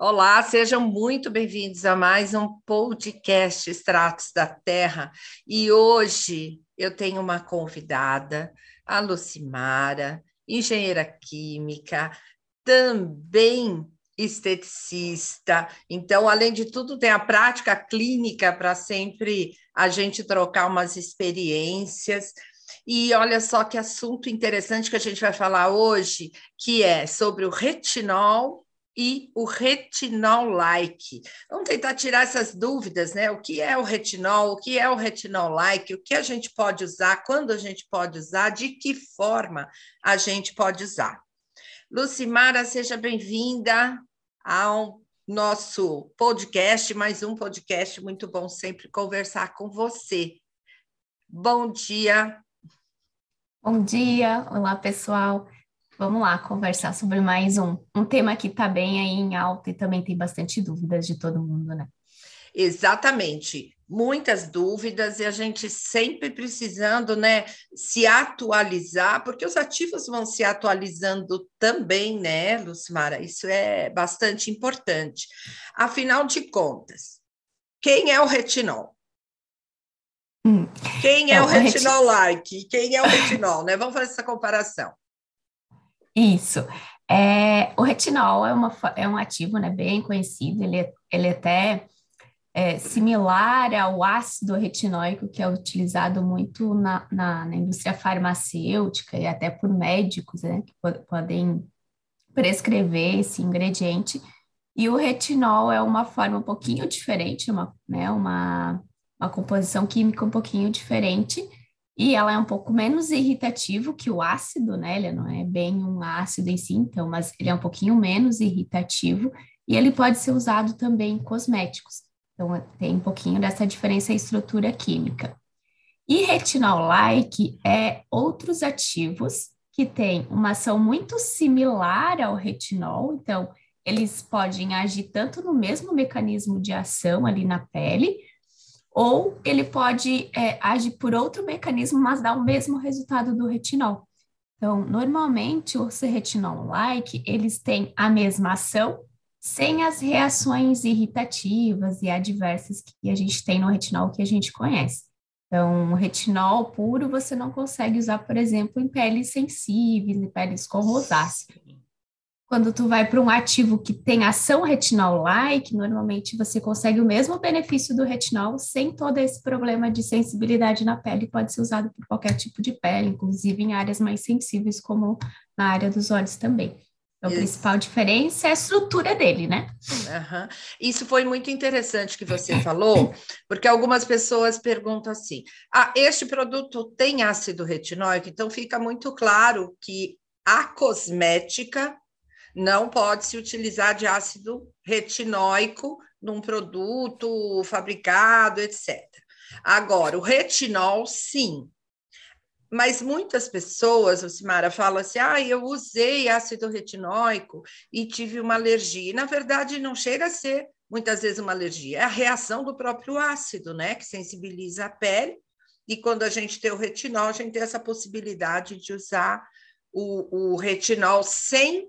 Olá, sejam muito bem-vindos a mais um podcast Extratos da Terra. E hoje eu tenho uma convidada, a Lucimara, engenheira química, também esteticista. Então, além de tudo, tem a prática clínica para sempre a gente trocar umas experiências. E olha só que assunto interessante que a gente vai falar hoje, que é sobre o retinol e o retinol-like. Vamos tentar tirar essas dúvidas, né? O que é o retinol, o que é o retinol-like, o que a gente pode usar, quando a gente pode usar, de que forma a gente pode usar. Lucimara, seja bem-vinda ao nosso podcast, mais um podcast muito bom sempre conversar com você. Bom dia. Bom dia, olá pessoal. Vamos lá conversar sobre mais um, um tema que está bem aí em alta e também tem bastante dúvidas de todo mundo, né? Exatamente, muitas dúvidas e a gente sempre precisando, né, se atualizar, porque os ativos vão se atualizando também, né, Lucimara? Isso é bastante importante. Afinal de contas, quem é o retinol? Hum. Quem é, é o retinol like? Quem é o retinol, né? Vamos fazer essa comparação. Isso. É, o retinol é, uma, é um ativo né, bem conhecido, ele, é, é até é, similar ao ácido retinóico que é utilizado muito na, na, na indústria farmacêutica e até por médicos, né, que podem prescrever esse ingrediente. E o retinol é uma forma um pouquinho diferente, uma, né, uma, uma composição química um pouquinho diferente, e ela é um pouco menos irritativo que o ácido, né? Ele não é bem um ácido em si, então, mas ele é um pouquinho menos irritativo e ele pode ser usado também em cosméticos. Então, tem um pouquinho dessa diferença em estrutura química. E retinol-like é outros ativos que têm uma ação muito similar ao retinol, então, eles podem agir tanto no mesmo mecanismo de ação ali na pele, ou ele pode é, agir por outro mecanismo, mas dar o mesmo resultado do retinol. Então, normalmente, os retinol-like, eles têm a mesma ação, sem as reações irritativas e adversas que a gente tem no retinol que a gente conhece. Então, retinol puro você não consegue usar, por exemplo, em peles sensíveis, em peles com rosácea. Quando tu vai para um ativo que tem ação retinol-like, normalmente você consegue o mesmo benefício do retinol sem todo esse problema de sensibilidade na pele. Pode ser usado por qualquer tipo de pele, inclusive em áreas mais sensíveis, como na área dos olhos também. Então, a principal diferença é a estrutura dele, né? Uhum. Isso foi muito interessante que você falou, porque algumas pessoas perguntam assim: ah, este produto tem ácido retinóico, então fica muito claro que a cosmética não pode se utilizar de ácido retinóico num produto fabricado, etc. Agora, o retinol, sim, mas muitas pessoas, o Simara fala assim: ah, eu usei ácido retinóico e tive uma alergia. E, na verdade, não chega a ser muitas vezes uma alergia, é a reação do próprio ácido, né? Que sensibiliza a pele. E quando a gente tem o retinol, a gente tem essa possibilidade de usar o, o retinol sem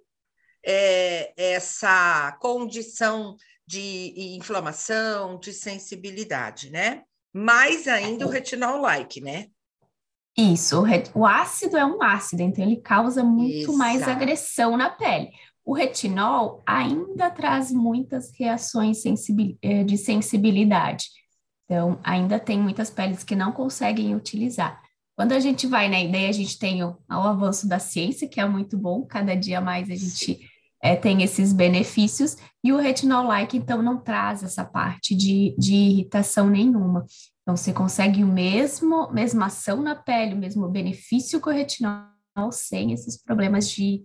é, essa condição de inflamação, de sensibilidade, né? Mais ainda o retinol-like, né? Isso, o, ácido é um ácido, então ele causa muito Exato. mais agressão na pele. O retinol ainda traz muitas reações eh, de sensibilidade. Então, ainda tem muitas peles que não conseguem utilizar. Quando a gente vai na ideia, a gente tem o, o avanço da ciência, que é muito bom, cada dia mais a gente é, tem esses benefícios, e o retinol-like, então, não traz essa parte de, de irritação nenhuma. Então, você consegue o mesmo, mesma ação na pele, o mesmo benefício com o retinol, sem esses problemas de,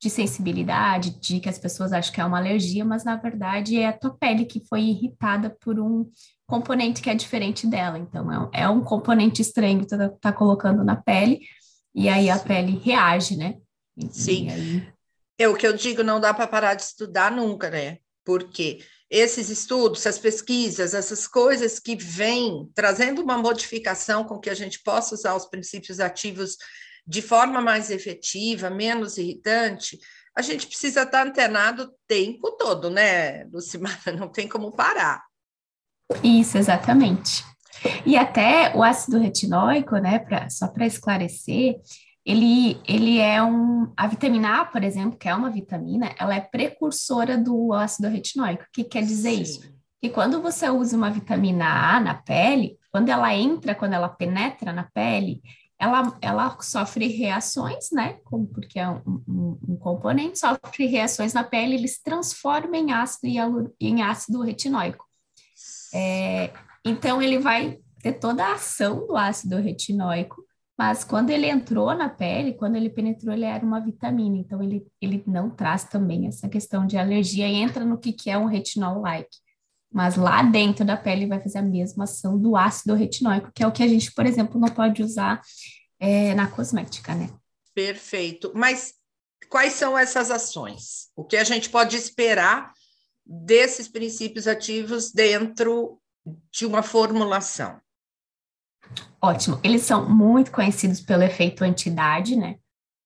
de sensibilidade, de que as pessoas acham que é uma alergia, mas na verdade é a tua pele que foi irritada por um componente que é diferente dela. Então, é, é um componente estranho que tu tá, tá, colocando na pele, e aí a pele reage, né? E, Sim. E aí... É o que eu digo, não dá para parar de estudar nunca, né? Porque esses estudos, essas pesquisas, essas coisas que vêm trazendo uma modificação com que a gente possa usar os princípios ativos de forma mais efetiva, menos irritante, a gente precisa estar antenado o tempo todo, né, Lucimara? Não tem como parar. Isso, exatamente. E até o ácido retinóico, né, pra, só para esclarecer, ele, ele é um. A vitamina A, por exemplo, que é uma vitamina, ela é precursora do ácido retinóico. O que quer dizer Sim. isso? Que quando você usa uma vitamina A na pele, quando ela entra, quando ela penetra na pele, ela, ela sofre reações, né? Como, porque é um, um, um componente, sofre reações na pele, ele se transforma em ácido, em ácido retinóico. É, então, ele vai ter toda a ação do ácido retinóico, mas quando ele entrou na pele, quando ele penetrou, ele era uma vitamina, então ele, ele não traz também essa questão de alergia e entra no que, que é um retinol-like. Mas lá dentro da pele vai fazer a mesma ação do ácido retinóico, que é o que a gente, por exemplo, não pode usar é, na cosmética, né? Perfeito. Mas quais são essas ações? O que a gente pode esperar desses princípios ativos dentro de uma formulação? Ótimo. Eles são muito conhecidos pelo efeito antidade, né?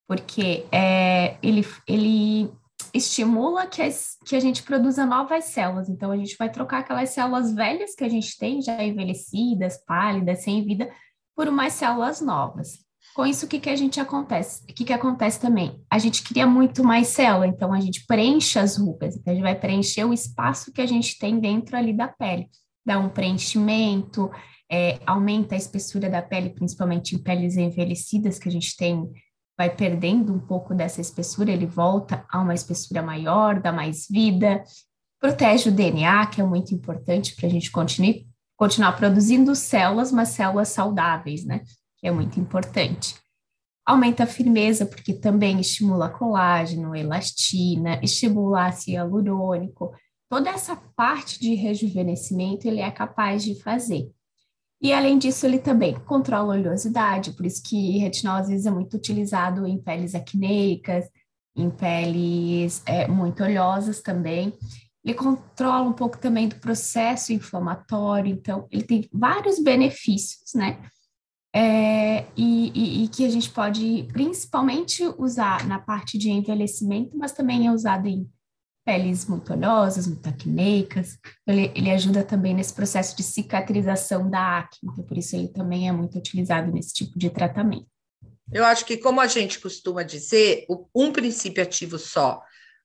Porque é, ele, ele estimula que, as, que a gente produza novas células. Então, a gente vai trocar aquelas células velhas que a gente tem, já envelhecidas, pálidas, sem vida, por umas células novas. Com isso, o que, que a gente acontece? O que, que acontece também? A gente cria muito mais célula, então a gente preenche as rugas, então a gente vai preencher o espaço que a gente tem dentro ali da pele. Dá um preenchimento, é, aumenta a espessura da pele, principalmente em peles envelhecidas, que a gente tem, vai perdendo um pouco dessa espessura, ele volta a uma espessura maior, dá mais vida, protege o DNA, que é muito importante para a gente continue, continuar produzindo células, mas células saudáveis, né? É muito importante. Aumenta a firmeza, porque também estimula colágeno, elastina, estimula ácido hialurônico. Toda essa parte de rejuvenescimento ele é capaz de fazer. E além disso, ele também controla a oleosidade, por isso que retinol às vezes é muito utilizado em peles acneicas, em peles é, muito oleosas também. Ele controla um pouco também do processo inflamatório, então ele tem vários benefícios, né? É, e, e, e, que a gente pode principalmente usar na parte de envelhecimento, mas também é usado em peles muito oleosas, muito acneicas. Ele, ele ajuda também nesse processo de cicatrização da acne, então por isso ele também é muito utilizado nesse tipo de tratamento. Eu acho que, como a gente costuma dizer, um princípio ativo só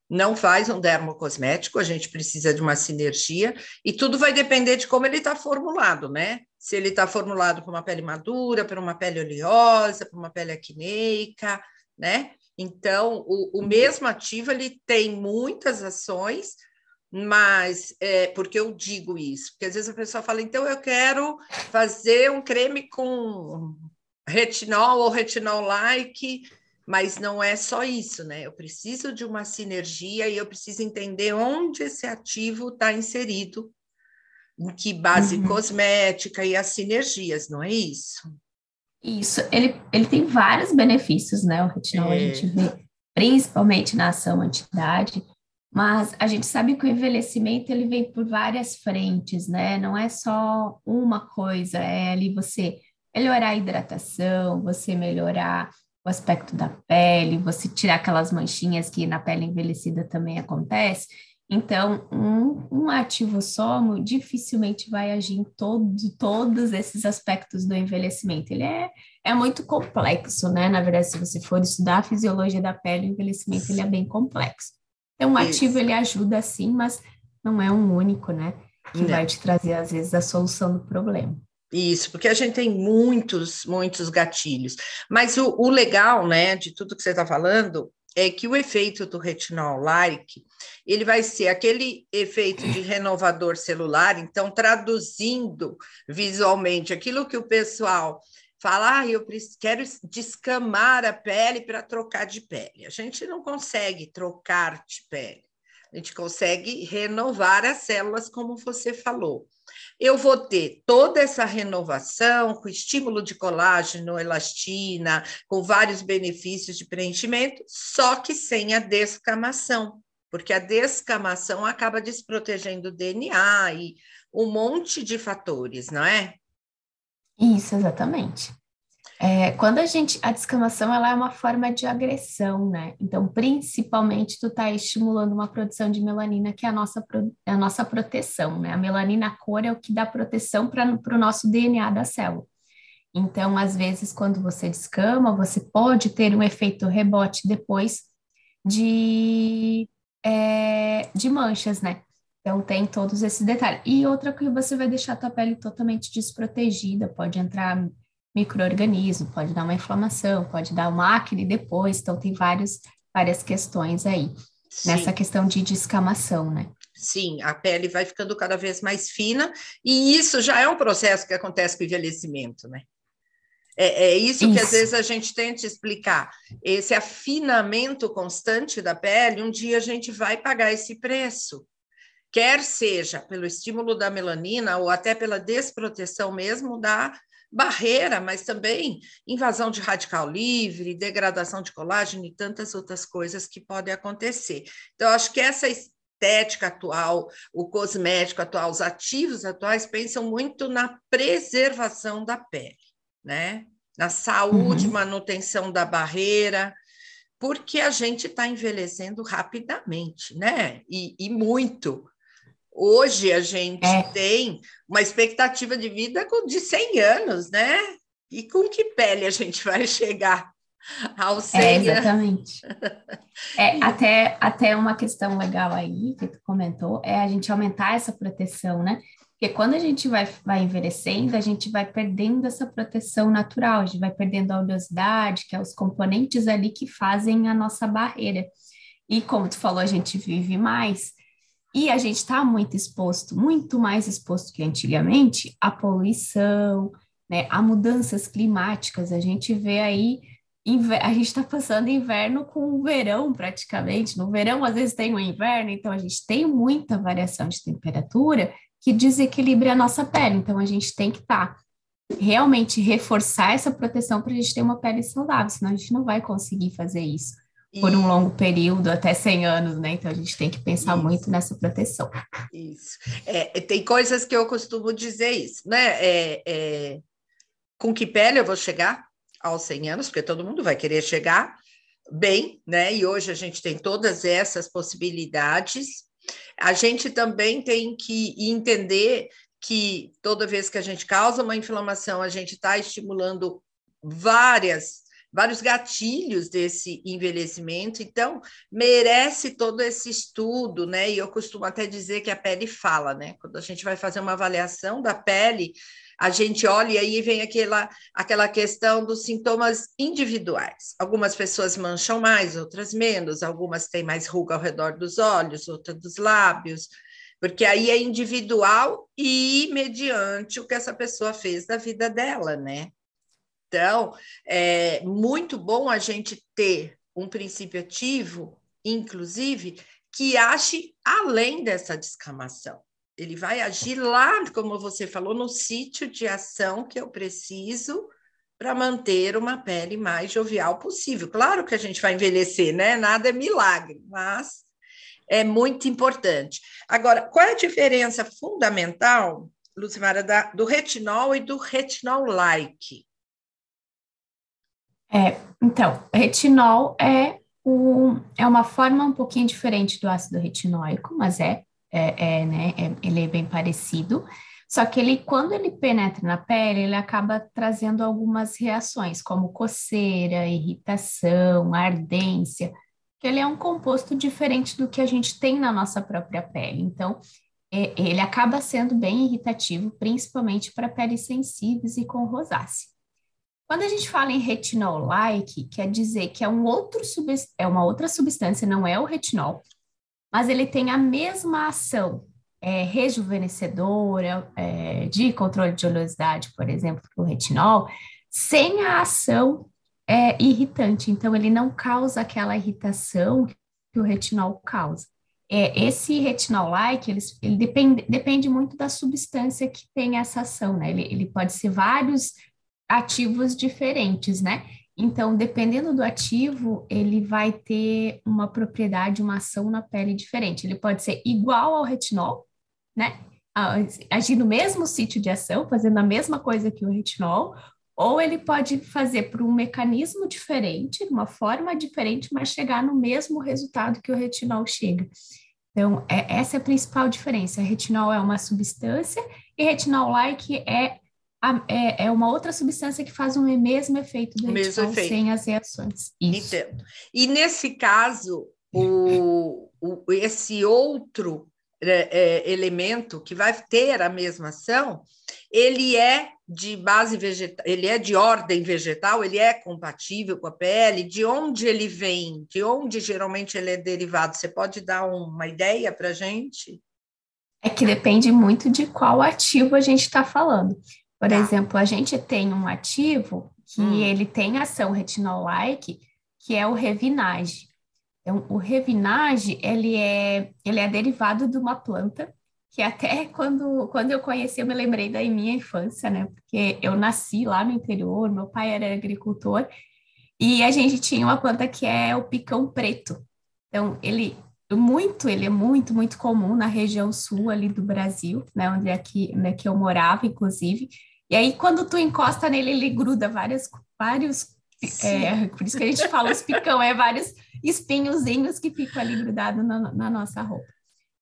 não faz um dermocosmético, a gente precisa de uma sinergia, e tudo vai depender de como ele está formulado, né? Se ele está formulado para uma pele madura, para uma pele oleosa, para uma pele acneica, né? Então, o, o mesmo ativo ele tem muitas ações, mas é, porque eu digo isso? Porque às vezes a pessoa fala, então eu quero fazer um creme com retinol ou retinol-like, mas não é só isso, né? Eu preciso de uma sinergia e eu preciso entender onde esse ativo está inserido, em que base uhum. cosmética e as sinergias, não é isso? Isso, ele, ele tem vários benefícios, né? O retinol é. a gente vê principalmente na ação anti-idade, mas a gente sabe que o envelhecimento ele vem por várias frentes, né? Não é só uma coisa, é ali você melhorar a hidratação, você melhorar o aspecto da pele, você tirar aquelas manchinhas que na pele envelhecida também acontece. Então, um, um ativo somo dificilmente vai agir em todo, todos esses aspectos do envelhecimento. Ele é, é muito complexo, né? Na verdade, se você for estudar a fisiologia da pele, o envelhecimento ele é bem complexo. Então, um ativo ele ajuda sim, mas não é um único, né? Que não. vai te trazer, às vezes, a solução do problema. Isso, porque a gente tem muitos, muitos gatilhos. Mas o, o legal, né, de tudo que você está falando, é que o efeito do retinol like ele vai ser aquele efeito de renovador celular, então traduzindo visualmente aquilo que o pessoal fala, ah, eu quero descamar a pele para trocar de pele. A gente não consegue trocar de pele. A gente consegue renovar as células, como você falou eu vou ter toda essa renovação com estímulo de colágeno, elastina, com vários benefícios de preenchimento, só que sem a descamação, porque a descamação acaba desprotegendo o DNA e um monte de fatores, não é? Isso, exatamente. É, quando a gente, a descamação, ela é uma forma de agressão, né? Então, principalmente, tu tá estimulando uma produção de melanina, que é a nossa, é a nossa proteção, né? A melanina a cor é o que dá proteção para o nosso DNA da célula. Então, às vezes, quando você descama, você pode ter um efeito rebote depois de, é, de manchas, né? Então, tem todos esses detalhes. E outra que você vai deixar a tua pele totalmente desprotegida, pode entrar microorganismo, pode dar uma inflamação, pode dar uma acne depois. Então, tem vários, várias questões aí Sim. nessa questão de descamação, né? Sim, a pele vai ficando cada vez mais fina, e isso já é um processo que acontece com o envelhecimento, né? É, é isso, isso, que às vezes a gente tenta explicar. Esse afinamento constante da pele, um dia a gente vai pagar esse preço. Quer seja pelo estímulo da melanina ou até pela desproteção mesmo da barreira, mas também invasão de radical livre, degradação de colágeno e tantas outras coisas que podem acontecer. Então, acho que essa estética atual, o cosmético atual, os ativos atuais pensam muito na preservação da pele né? Na saúde, uhum. manutenção da barreira, porque a gente está envelhecendo rapidamente, né? E, e, muito. Hoje a gente é. tem uma expectativa de vida de 100 anos, né? E com que pele a gente vai chegar aos 100 é, exatamente. é, até, até uma questão legal aí que tu comentou é a gente aumentar essa proteção, né? Porque quando a gente vai, vai envelhecendo, a gente vai perdendo essa proteção natural, a gente vai perdendo a oleosidade, que é os componentes ali que fazem a nossa barreira. E como tu falou, a gente vive mais. E a gente está muito exposto, muito mais exposto que antigamente, à poluição, né, a mudanças climáticas. A gente vê aí, a gente está passando inverno com verão praticamente. No verão, às vezes, tem o inverno, então a gente tem muita variação de temperatura que desequilibre a nossa pele. Então, a gente tem que estar tá, realmente reforçar essa proteção para a gente ter uma pele saudável, senão a gente não vai conseguir fazer isso por um longo período, até 100 anos, né? Então a gente tem que pensar isso. muito nessa proteção. Isso. É, tem coisas que eu costumo dizer isso, né? É, é, com que pele eu vou chegar aos 100 anos? Porque todo mundo vai querer chegar bem, né? E hoje a gente tem todas essas possibilidades. A gente também tem que entender que toda vez que a gente causa uma inflamação, a gente está estimulando várias vários gatilhos desse envelhecimento, então merece todo esse estudo, né? E eu costumo até dizer que a pele fala, né? Quando a gente vai fazer uma avaliação da pele, a gente olha e aí vem aquela, aquela questão dos sintomas individuais. Algumas pessoas mancham mais, outras menos, algumas têm mais ruga ao redor dos olhos, outras dos lábios, porque aí é individual e mediante o que essa pessoa fez da vida dela, né? Então, é muito bom a gente ter um princípio ativo, inclusive, que ache além dessa descamação. Ele vai agir lá, como você falou, no sítio de ação que eu preciso para manter uma pele mais jovial possível. Claro que a gente vai envelhecer, né? Nada é milagre, mas é muito importante. Agora, qual é a diferença fundamental, Lucimara, da, do retinol e do retinol-like? É, então, retinol é, é uma forma um pouquinho diferente do ácido retinóico, mas é é, é, né, é, ele é bem parecido, só que ele, quando ele penetra na pele, ele acaba trazendo algumas reações, como coceira, irritação, ardência, que ele é um composto diferente do que a gente tem na nossa própria pele. Então, é, ele acaba sendo bem irritativo, principalmente para peles sensíveis e com rosácea. Quando a gente fala em retinol-like, quer dizer que é, um outro é uma outra substância, não é o retinol, mas ele tem a mesma ação é, rejuvenescedora, é, de controle de oleosidade, por exemplo, que o retinol, sem a ação é, irritante. Então, ele não causa aquela irritação que o retinol causa. É, esse retinol-like, ele, ele depende, depende muito da substância que tem essa ação, né? Ele, ele pode ser vários ativos diferentes, né? Então, dependendo do ativo, ele vai ter uma propriedade, uma ação na pele diferente. Ele pode ser igual ao retinol, né? Agir no mesmo sítio de ação, fazendo a mesma coisa que o retinol, ou ele pode fazer por um mecanismo diferente, uma forma diferente, mas chegar no mesmo resultado que o retinol chega. Então, é, essa é a principal diferença. Retinol é uma substância e retinol-like é, é, é, uma outra substância que faz o mesmo efeito do mesmo efeito. sem as reações. Isso. Entendo. E nesse caso, o, o, esse outro é, é, elemento que vai ter a mesma ação, ele é de base vegetal, ele é de ordem vegetal, ele é compatível com a pele, de onde ele vem, de onde geralmente ele é derivado. Você pode dar uma ideia para a gente? É que depende muito de qual ativo a gente está falando. Por tá. exemplo, a gente tem um ativo que hum. ele tem ação retinol-like, que é o Revinage. Então, o Revinage, ele é, ele é derivado de uma planta que até quando, quando eu conheci, eu me lembrei da minha infância, né? Porque eu nasci lá no interior, meu pai era agricultor, e a gente tinha uma planta que é o picão preto. Então, ele muito, ele é muito, muito comum na região sul ali do Brasil, né? Onde é que, onde é que eu morava, inclusive. E aí, quando tu encosta nele, ele gruda várias, vários. É, por isso que a gente fala os picão, é vários espinhozinhos que ficam ali grudados na, na nossa roupa.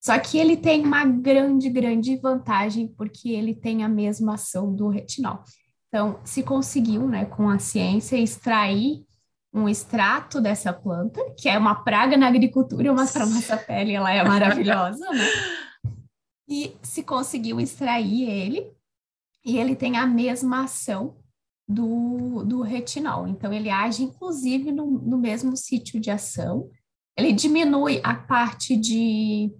Só que ele tem uma grande, grande vantagem, porque ele tem a mesma ação do retinol. Então, se conseguiu, né, com a ciência, extrair um extrato dessa planta, que é uma praga na agricultura, mas para nossa pele ela é maravilhosa, né? E se conseguiu extrair ele, e ele tem a mesma ação do, do retinol. Então, ele age, inclusive, no, no mesmo sítio de ação. Ele diminui a parte de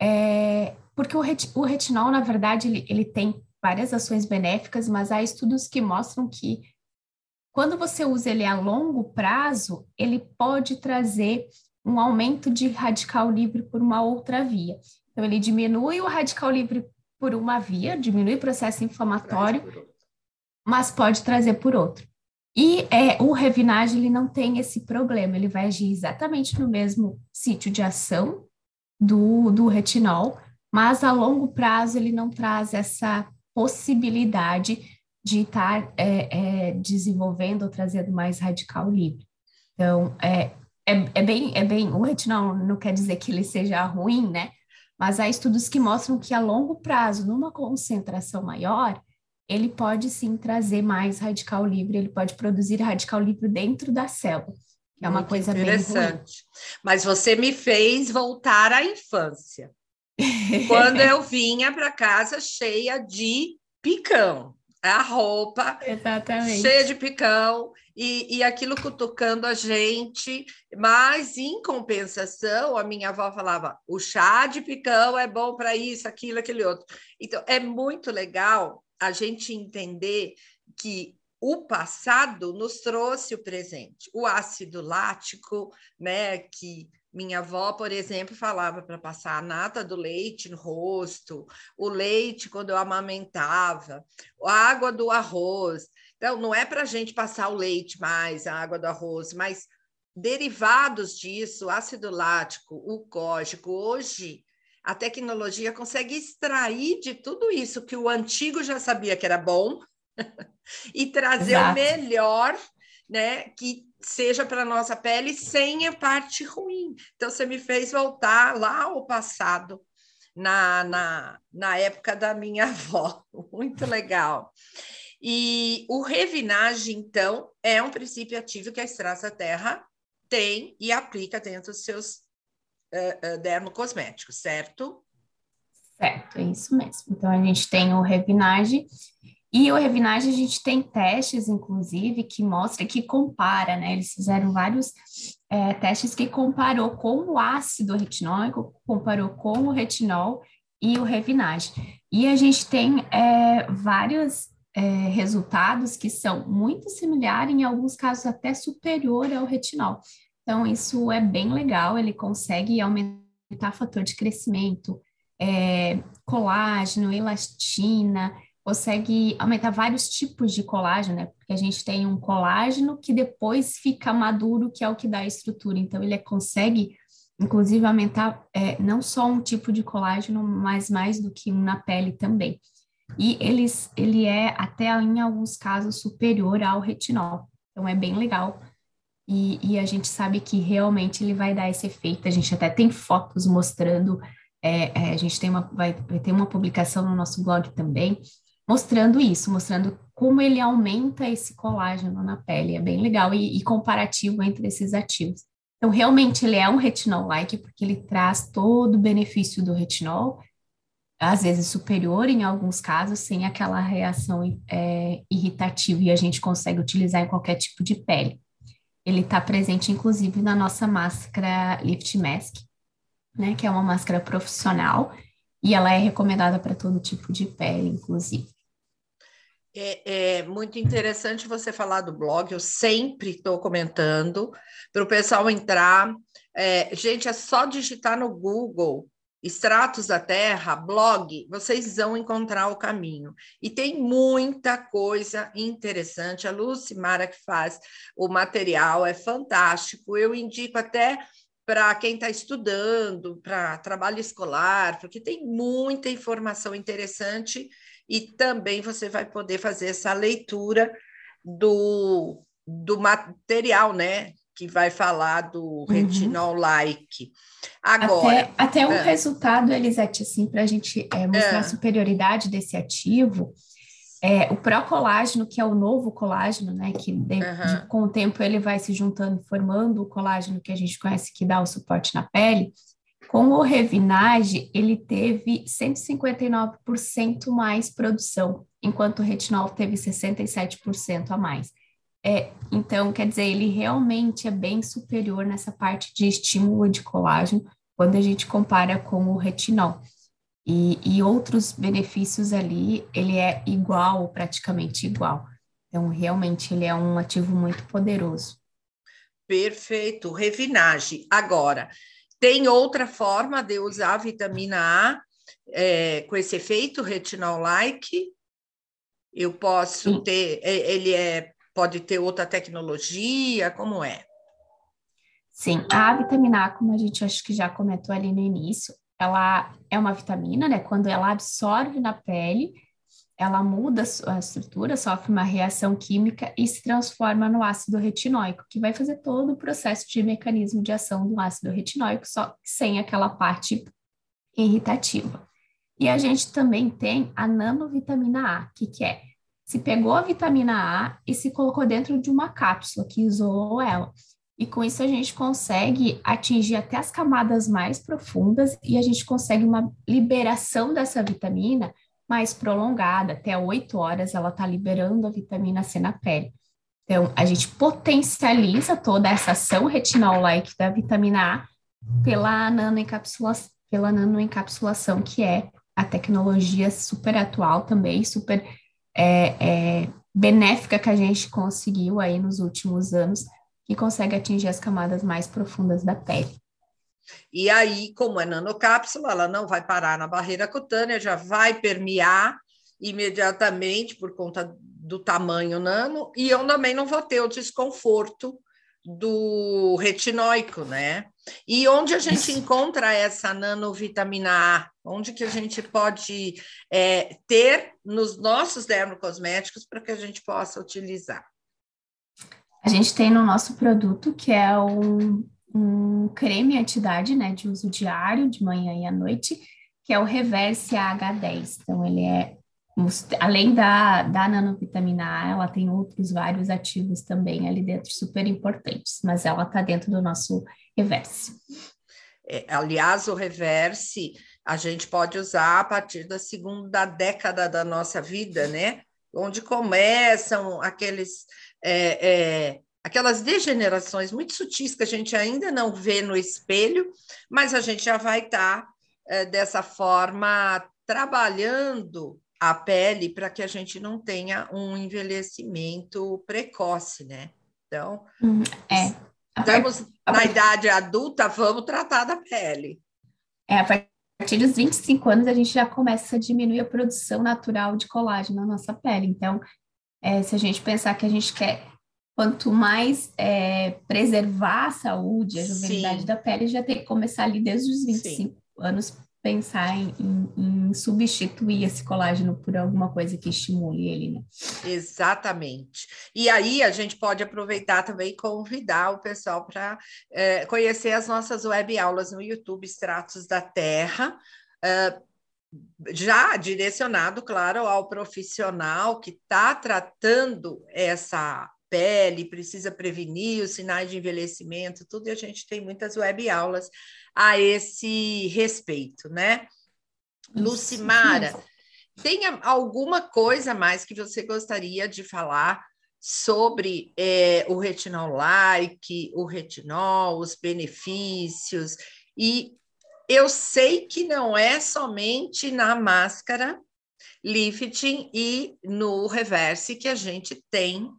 é, porque o, ret, o, retinol, na verdade, ele, ele tem várias ações benéficas, mas há estudos que mostram que quando você usa ele a longo prazo, ele pode trazer um aumento de radical livre por uma outra via. Então, ele diminui o radical livre por uma via, diminui o processo inflamatório, mas pode trazer por outro. E é, o revinagem ele não tem esse problema, ele vai agir exatamente no mesmo sítio de ação do, do retinol, mas a longo prazo ele não traz essa possibilidade de estar é, é, desenvolvendo ou trazendo mais radical livre. Então, é, é, é, bem, é bem, o retinol não quer dizer que ele seja ruim, né? Mas há estudos que mostram que a longo prazo, numa concentração maior, ele pode sim trazer mais radical livre, ele pode produzir radical livre dentro da célula. É uma Muito coisa interessante. Mas você me fez voltar à infância. Quando eu vinha para casa cheia de picão, a roupa Exatamente. cheia de picão e, e aquilo cutucando a gente, mas em compensação, a minha avó falava: o chá de picão é bom para isso, aquilo, aquele outro. Então, é muito legal a gente entender que o passado nos trouxe o presente. O ácido lático, né, que minha avó, por exemplo, falava para passar a nata do leite no rosto, o leite quando eu amamentava, a água do arroz. Então, não é para a gente passar o leite mais, a água do arroz, mas derivados disso, ácido lático, o cógico, hoje a tecnologia consegue extrair de tudo isso que o antigo já sabia que era bom, e trazer Exato. o melhor, né, que seja para nossa pele sem a parte ruim. Então você me fez voltar lá ao passado, na, na, na época da minha avó. Muito legal. E o revinagem, então, é um princípio ativo que a Estrada Terra tem e aplica dentro dos seus uh, uh, dermocosméticos, certo? Certo, é isso mesmo. Então, a gente tem o revinagem e o Revinagem, a gente tem testes, inclusive, que mostra, que compara, né? Eles fizeram vários é, testes que comparou com o ácido retinóico, comparou com o retinol e o Revinagem. E a gente tem é, vários é, resultados que são muito similares, em alguns casos até superior ao retinol. Então, isso é bem legal, ele consegue aumentar o fator de crescimento, é, colágeno, elastina, consegue aumentar vários tipos de colágeno, né? Porque a gente tem um colágeno que depois fica maduro, que é o que dá a estrutura. Então, ele consegue, inclusive, aumentar é, não só um tipo de colágeno, mas mais do que um na pele também. e eles, ele é até em alguns casos superior ao retinol. Então é bem legal. E, e a gente sabe que realmente ele vai dar esse efeito. A gente até tem fotos mostrando. É, é, a gente tem uma, vai, vai ter uma publicação no nosso blog também, mostrando isso, mostrando como ele aumenta esse colágeno na pele. É bem legal e, e comparativo entre esses ativos. Então, realmente, ele é um retinol-like, porque ele traz todo o benefício do retinol, às vezes superior em alguns casos, sem aquela reação é, irritativa, e a gente consegue utilizar em qualquer tipo de pele. Ele está presente, inclusive, na nossa máscara Lift Mask, né, que é uma máscara profissional, e ela é recomendada para todo tipo de pele, inclusive. É, é, muito interessante você falar do blog, eu sempre estou comentando para o pessoal entrar. É, gente, é só digitar no Google Extratos da Terra, blog, vocês vão encontrar o caminho. E tem muita coisa interessante. A Lucimara que faz o material é fantástico. Eu indico até para quem está estudando, para trabalho escolar, porque tem muita informação interessante e também você vai poder fazer essa leitura do, do material, né? Que vai falar do uhum. retinol like. Agora. Até, até um é. resultado, Elisete, assim, para a gente é, mostrar a superioridade desse ativo. É, o pró-colágeno, que é o novo colágeno, né? Que de, uhum. de, com o tempo ele vai se juntando, formando o colágeno que a gente conhece que dá o suporte na pele. Com o Revinage, ele teve 159% mais produção, enquanto o retinol teve 67% a mais. É, então, quer dizer, ele realmente é bem superior nessa parte de estímulo de colágeno quando a gente compara com o retinol. E, e outros benefícios ali, ele é igual, praticamente igual. Então, realmente, ele é um ativo muito poderoso. Perfeito, Revinage. Agora, tem outra forma de usar a vitamina A é, com esse efeito retinol-like? Eu posso Sim. ter, é, ele é, pode ter outra tecnologia, como é? Sim, a vitamina A, como a gente acho que já comentou ali no início, ela é uma vitamina, né? Quando ela absorve na pele, ela muda a estrutura, sofre uma reação química e se transforma no ácido retinóico, que vai fazer todo o processo de mecanismo de ação do ácido retinóico, só sem aquela parte irritativa. E a gente também tem a nanovitamina A, que, que é? Se pegou a vitamina A e se colocou dentro de uma cápsula que isolou ela. E com isso a gente consegue atingir até as camadas mais profundas e a gente consegue uma liberação dessa vitamina mais prolongada, até oito horas, ela está liberando a vitamina C na pele. Então, a gente potencializa toda essa ação retinol-like da vitamina A pela nanoencapsulação, pela nanoencapsulação, que é a tecnologia super atual também, super é, é, benéfica que a gente conseguiu aí nos últimos anos, que consegue atingir as camadas mais profundas da pele. E aí, como é nanocápsula, ela não vai parar na barreira cutânea, já vai permear imediatamente por conta do tamanho nano, e eu também não vou ter o desconforto do retinóico, né? E onde a gente encontra essa nanovitamina A? Onde que a gente pode é, ter nos nossos dermocosméticos para que a gente possa utilizar? A gente tem no nosso produto, que é um um creme antidade, né, de uso diário, de manhã e à noite, que é o Reverse AH10. Então, ele é, além da, da nanovitamina A, ela tem outros vários ativos também ali dentro, super importantes, mas ela está dentro do nosso Reverse. É, aliás, o Reverse a gente pode usar a partir da segunda década da nossa vida, né? Onde começam aqueles é, é, aquelas degenerações muito sutis que a gente ainda não vê no espelho, mas a gente já vai estar tá, é, dessa forma trabalhando a pele para que a gente não tenha um envelhecimento precoce, né? Então, hum, é. estamos na idade adulta, vamos tratar da pele. É, a partir dos 25 anos a gente já começa a diminuir a produção natural de colágeno na nossa pele. Então, é, se a gente pensar que a gente quer quanto mais é, preservar a saúde, a Sim. da pele, já tem que começar ali desde os 25 Sim. anos pensar em, em, em, substituir esse colágeno por alguma coisa que estimule ele, né? Exatamente. E aí a gente pode aproveitar também e convidar o pessoal para é, conhecer as nossas web aulas no YouTube Extratos da Terra. É, já direcionado, claro, ao profissional que está tratando essa pele, precisa prevenir os sinais de envelhecimento, tudo, e a gente tem muitas web aulas a esse respeito, né? Isso, Lucimara, tem alguma coisa mais que você gostaria de falar sobre é, o retinol like, o retinol, os benefícios e eu sei que não é somente na máscara lifting e no reverse que a gente tem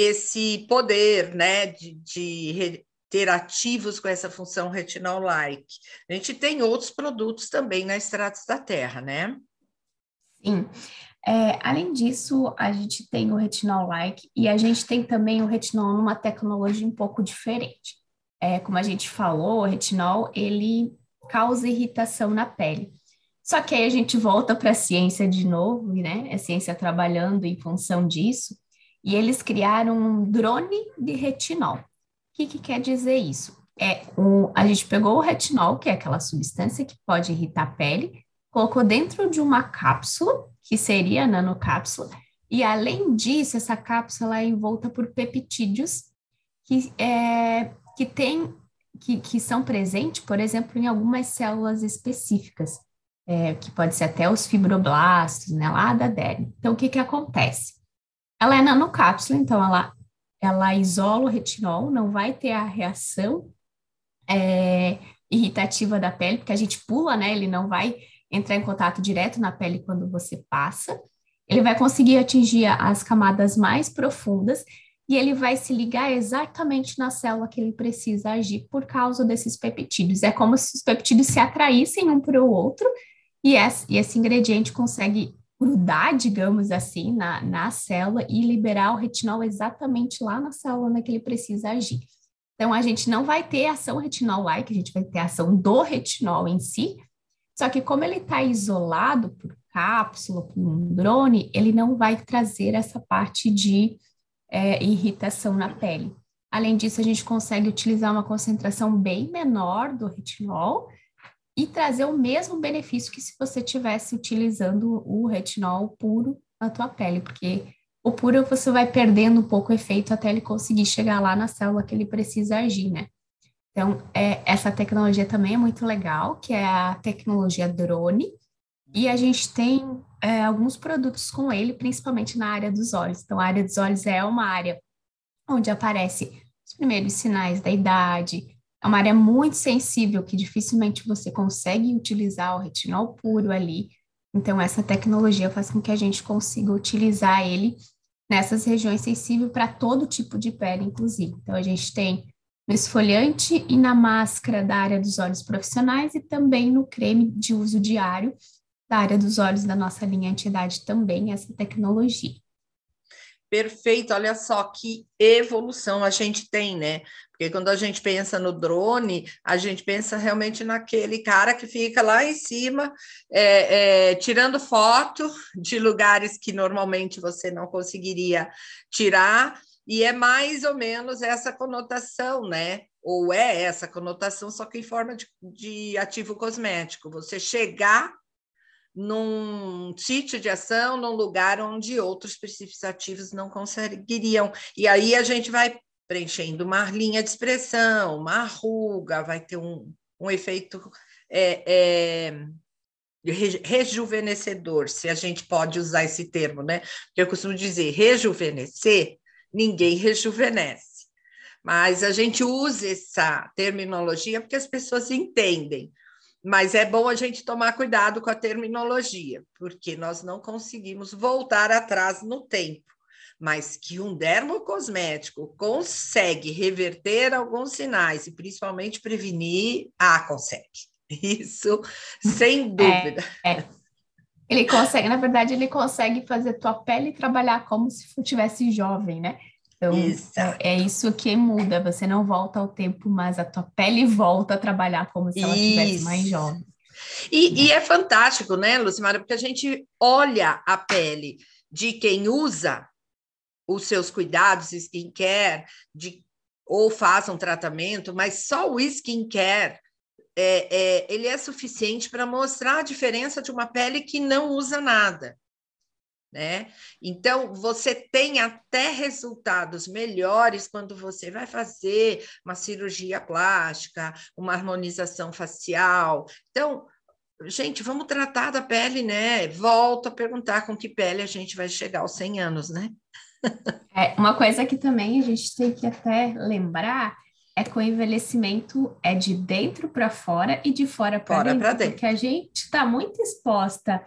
esse poder, né, de, de ter ativos com essa função retinol-like. A gente tem outros produtos também na Extratos da Terra, né? Sim. É, além disso, a gente tem o retinol-like e a gente tem também o retinol numa tecnologia um pouco diferente. É, como a gente falou, o retinol, ele causa irritação na pele. Só que aí a gente volta para a ciência de novo, né? A ciência trabalhando em função disso, e eles criaram um drone de retinol. O que, que quer dizer isso? É um, a gente pegou o retinol, que é aquela substância que pode irritar a pele, colocou dentro de uma cápsula, que seria a nanocápsula, e além disso, essa cápsula é envolta por peptídeos que, é, que tem que, que são presentes, por exemplo, em algumas células específicas, é, que pode ser até os fibroblastos, né, lá da derme. Então, o que que acontece? Ela é nanocápsula, então ela, ela isola o retinol, não vai ter a reação é, irritativa da pele, porque a gente pula, né, ele não vai entrar em contato direto na pele quando você passa, ele vai conseguir atingir as camadas mais profundas e ele vai se ligar exatamente na célula que ele precisa agir por causa desses peptídeos. É como se os peptídeos se atraíssem um para o outro e esse, e esse, ingrediente consegue grudar, digamos assim, na, na célula e liberar o retinol exatamente lá na célula que ele precisa agir. Então, a gente não vai ter ação retinol-like, a gente vai ter ação do retinol em si, só que como ele está isolado por cápsula, por um drone, ele não vai trazer essa parte de é, irritação na pele. Além disso, a gente consegue utilizar uma concentração bem menor do retinol e trazer o mesmo benefício que se você tivesse utilizando o retinol puro na tua pele, porque o puro você vai perdendo um pouco o efeito até ele conseguir chegar lá na célula que ele precisa agir, né? Então, é, essa tecnologia também é muito legal, que é a tecnologia drone, e a gente tem é, alguns produtos com ele, principalmente na área dos olhos. Então, a área dos olhos é uma área onde aparecem os primeiros sinais da idade, é uma área muito sensível que dificilmente você consegue utilizar o retinol puro ali. Então, essa tecnologia faz com que a gente consiga utilizar ele nessas regiões sensíveis para todo tipo de pele, inclusive. Então, a gente tem no esfoliante e na máscara da área dos olhos profissionais e também no creme de uso diário, da área dos olhos da nossa linha entidade também essa tecnologia. Perfeito, olha só que evolução a gente tem, né? Porque quando a gente pensa no drone, a gente pensa realmente naquele cara que fica lá em cima, é, é, tirando foto de lugares que normalmente você não conseguiria tirar, e é mais ou menos essa conotação, né? Ou é essa conotação, só que em forma de, de ativo cosmético. Você chegar num sítio de ação, num lugar onde outros princípios ativos não conseguiriam. E aí a gente vai preenchendo uma linha de expressão, uma ruga, vai ter um, um efeito é, é, rejuvenescedor, se a gente pode usar esse termo, né? Porque eu costumo dizer, rejuvenescer, ninguém rejuvenesce. Mas a gente usa essa terminologia porque as pessoas entendem mas é bom a gente tomar cuidado com a terminologia, porque nós não conseguimos voltar atrás no tempo. Mas que um dermocosmético consegue reverter alguns sinais e principalmente prevenir, ah, consegue. Isso, sem é, dúvida. É, é. Ele consegue, na verdade, ele consegue fazer tua pele trabalhar como se tivesse jovem, né? Então, é, é, isso que muda. Você não volta ao tempo, mas a tua pele volta a trabalhar como se ela estivesse mais jovem. E, e é fantástico, né, Lucimara? Porque a gente olha a pele de quem usa os seus cuidados, skincare, de, ou faz um tratamento, mas só o skincare é, é, ele é suficiente para mostrar a diferença de uma pele que não usa nada. Né? Então, você tem até resultados melhores quando você vai fazer uma cirurgia plástica, uma harmonização facial. Então, gente, vamos tratar da pele, né? Volto a perguntar com que pele a gente vai chegar aos 100 anos, né? É, uma coisa que também a gente tem que até lembrar é que o envelhecimento é de dentro para fora e de fora para dentro, dentro, porque a gente está muito exposta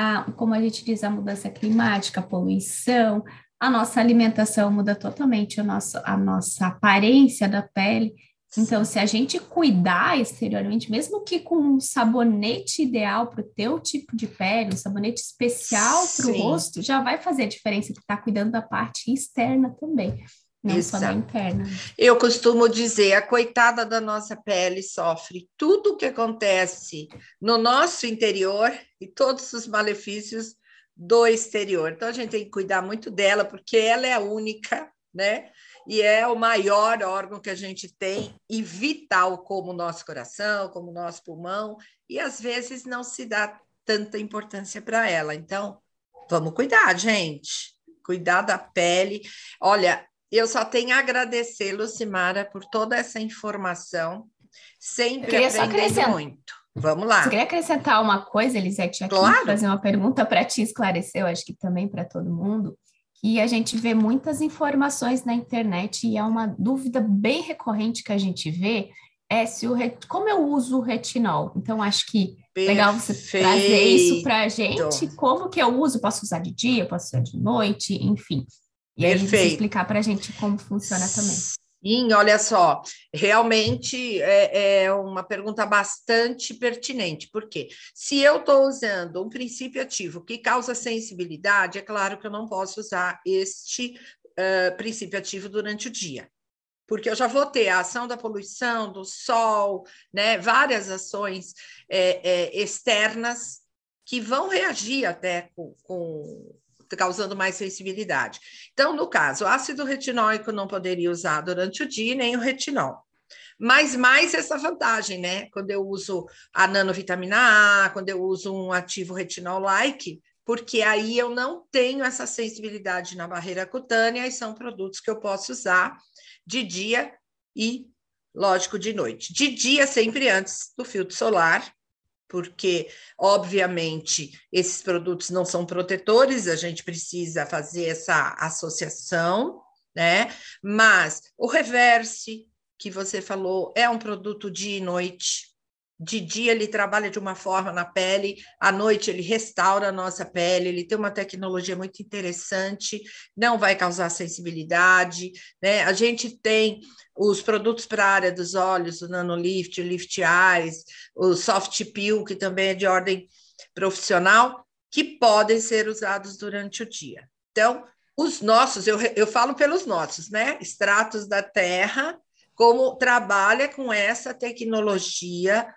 a, como a gente diz, a mudança climática, a poluição, a nossa alimentação muda totalmente a nossa, a nossa aparência da pele. Então, se a gente cuidar exteriormente, mesmo que com um sabonete ideal para o teu tipo de pele, um sabonete especial para o rosto, já vai fazer a diferença que está cuidando da parte externa também. Não Exato. só da interna. Eu costumo dizer, a coitada da nossa pele sofre tudo o que acontece no nosso interior e todos os malefícios do exterior. Então a gente tem que cuidar muito dela, porque ela é a única, né? E é o maior órgão que a gente tem e vital como o nosso coração, como o nosso pulmão, e às vezes não se dá tanta importância para ela. Então, vamos cuidar, gente. Cuidar da pele. Olha, eu só tenho a agradecer, Lucimara, por toda essa informação. Sempre aprendendo muito. Vamos lá. Você queria acrescentar uma coisa, Elisete, aqui, claro. fazer uma pergunta para te esclarecer, eu acho que também para todo mundo, que a gente vê muitas informações na internet e é uma dúvida bem recorrente que a gente vê, é se o como eu uso o retinol. Então, acho que Perfeito. legal você trazer isso para a gente, como que eu uso, posso usar de dia, posso usar de noite, enfim. E aí você explicar para a gente como funciona também. Sim, olha só, realmente é, é, uma pergunta bastante pertinente, porque se eu estou usando um princípio ativo que causa sensibilidade, é claro que eu não posso usar este uh, princípio ativo durante o dia, porque eu já vou ter a ação da poluição, do sol, né, várias ações é, é, externas que vão reagir até com, com causando mais sensibilidade. Então, no caso, ácido retinóico não poderia usar durante o dia, nem o retinol. Mas mais essa vantagem, né? Quando eu uso a nanovitamina A, quando eu uso um ativo retinol-like, porque aí eu não tenho essa sensibilidade na barreira cutânea e são produtos que eu posso usar de dia e, lógico, de noite. De dia, sempre antes do filtro solar, porque, obviamente, esses produtos não são protetores, a gente precisa fazer essa associação, né? Mas o reverse, que você falou, é um produto dia e noite. De dia ele trabalha de uma forma na pele, à noite ele restaura a nossa pele, ele tem uma tecnologia muito interessante, não vai causar sensibilidade, né? A gente tem os produtos para a área dos olhos, o Nanolift, o Lift Eyes, o Soft Peel, que também é de ordem profissional, que podem ser usados durante o dia. Então, os nossos, eu, eu falo pelos nossos, né? Extratos da terra, como trabalha com essa tecnologia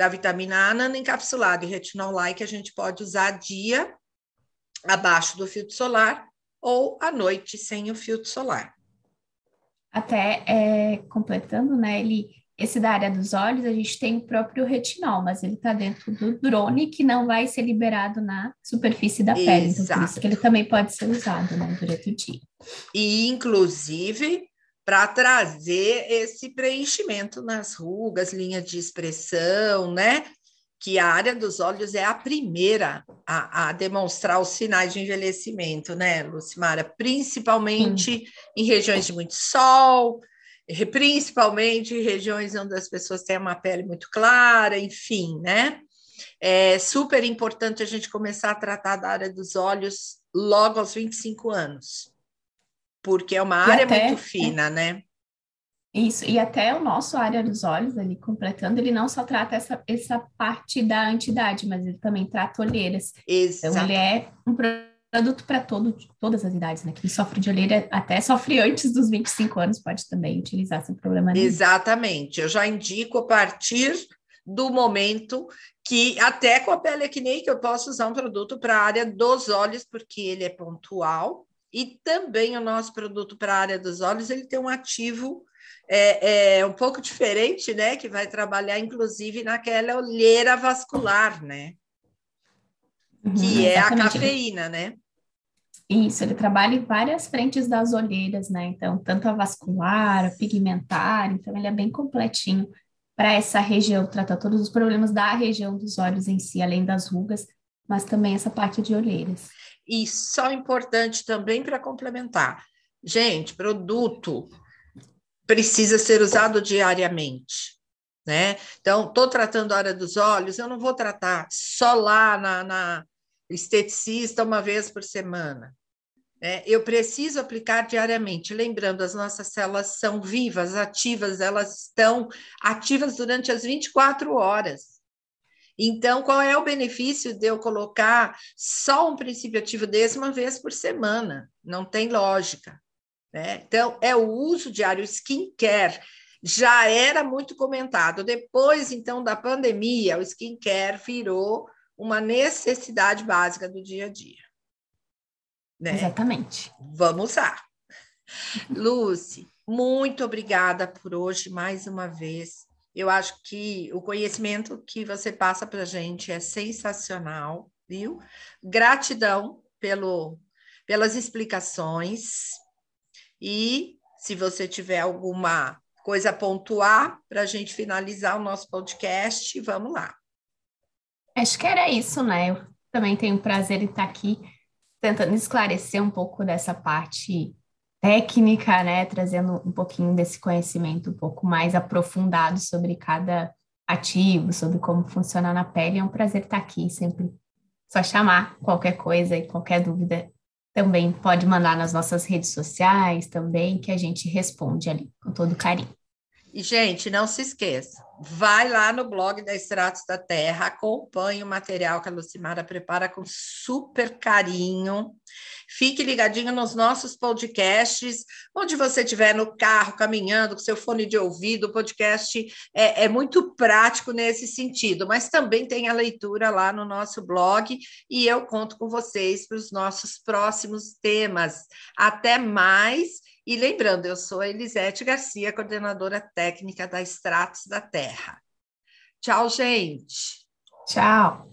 da vitamina A nanoencapsulada e retinol like que a gente pode usar dia abaixo do filtro solar ou à noite sem o filtro solar. Até é, completando, né, ele, esse da área dos olhos, a gente tem o próprio retinol, mas ele está dentro do drone que não vai ser liberado na superfície da pele. Exato. Então, por isso que ele também pode ser usado né, durante o dia. E, inclusive, para trazer esse preenchimento nas rugas, linha de expressão, né? que a área dos olhos é a primeira a, a demonstrar os sinais de envelhecimento, né, Lucimara? Principalmente em regiões de muito sol, principalmente em regiões onde as pessoas têm uma pele muito clara, enfim, né? É super importante a gente começar a tratar da área dos olhos logo aos 25 anos, porque é uma área até, muito fina, é. né? Isso, e até o nosso área dos olhos ali, completando, ele não só trata essa, essa parte da antidade, mas ele também trata olheiras. Exato. Então, ele é um produto para todas as idades, né? Quem sofre de olheira, até sofre antes dos 25 anos, pode também utilizar sem problema nenhum. Exatamente. Eu já indico a partir do momento que até com a pele acne que eu posso usar um produto para a área dos olhos, porque ele é pontual, e também o nosso produto para a área dos olhos, ele tem um ativo é, é, um pouco diferente, né? Que vai trabalhar, inclusive, naquela olheira vascular, né? Uhum, que é a cafeína, né? Isso, ele trabalha em várias frentes das olheiras, né? Então, tanto a vascular, a pigmentar, então ele é bem completinho para essa região, trata todos os problemas da região dos olhos em si, além das rugas, mas também essa parte de olheiras. E só importante também para complementar, gente, produto precisa ser usado diariamente. Né? Então, estou tratando a área dos olhos, eu não vou tratar só lá na, na esteticista uma vez por semana. É, eu preciso aplicar diariamente. Lembrando, as nossas células são vivas, ativas, elas estão ativas durante as 24 horas. Então, qual é o benefício de eu colocar só um princípio ativo desse uma vez por semana? Não tem lógica. Né? Então, é o uso diário, skincare já era muito comentado. Depois, então, da pandemia, o skincare virou uma necessidade básica do dia a dia. Né? Exatamente. Vamos lá. Lucy, muito obrigada por hoje mais uma vez. Eu acho que o conhecimento que você passa para a gente é sensacional, viu? Gratidão pelo, pelas explicações. E se você tiver alguma coisa a pontuar para a gente finalizar o nosso podcast, vamos lá. Acho que era isso, né? Eu também tenho prazer de estar aqui tentando esclarecer um pouco dessa parte técnica, né, trazendo um pouquinho desse conhecimento um pouco mais aprofundado sobre cada ativo, sobre como funciona na pele. É um prazer estar aqui, sempre só chamar qualquer coisa e qualquer dúvida também pode mandar nas nossas redes sociais também, que a gente responde ali com todo carinho. E, gente, não se esqueça, vai lá no blog da Extratos da Terra, acompanhe o material que a Lucimara prepara com super carinho. Fique ligadinho nos nossos podcasts, onde você estiver no carro, caminhando, com seu fone de ouvido. O podcast é, é muito prático nesse sentido, mas também tem a leitura lá no nosso blog e eu conto com vocês para os nossos próximos temas. Até mais e lembrando, eu sou Elisete Garcia, coordenadora técnica da Extratos da Terra. Tchau, gente. Tchau.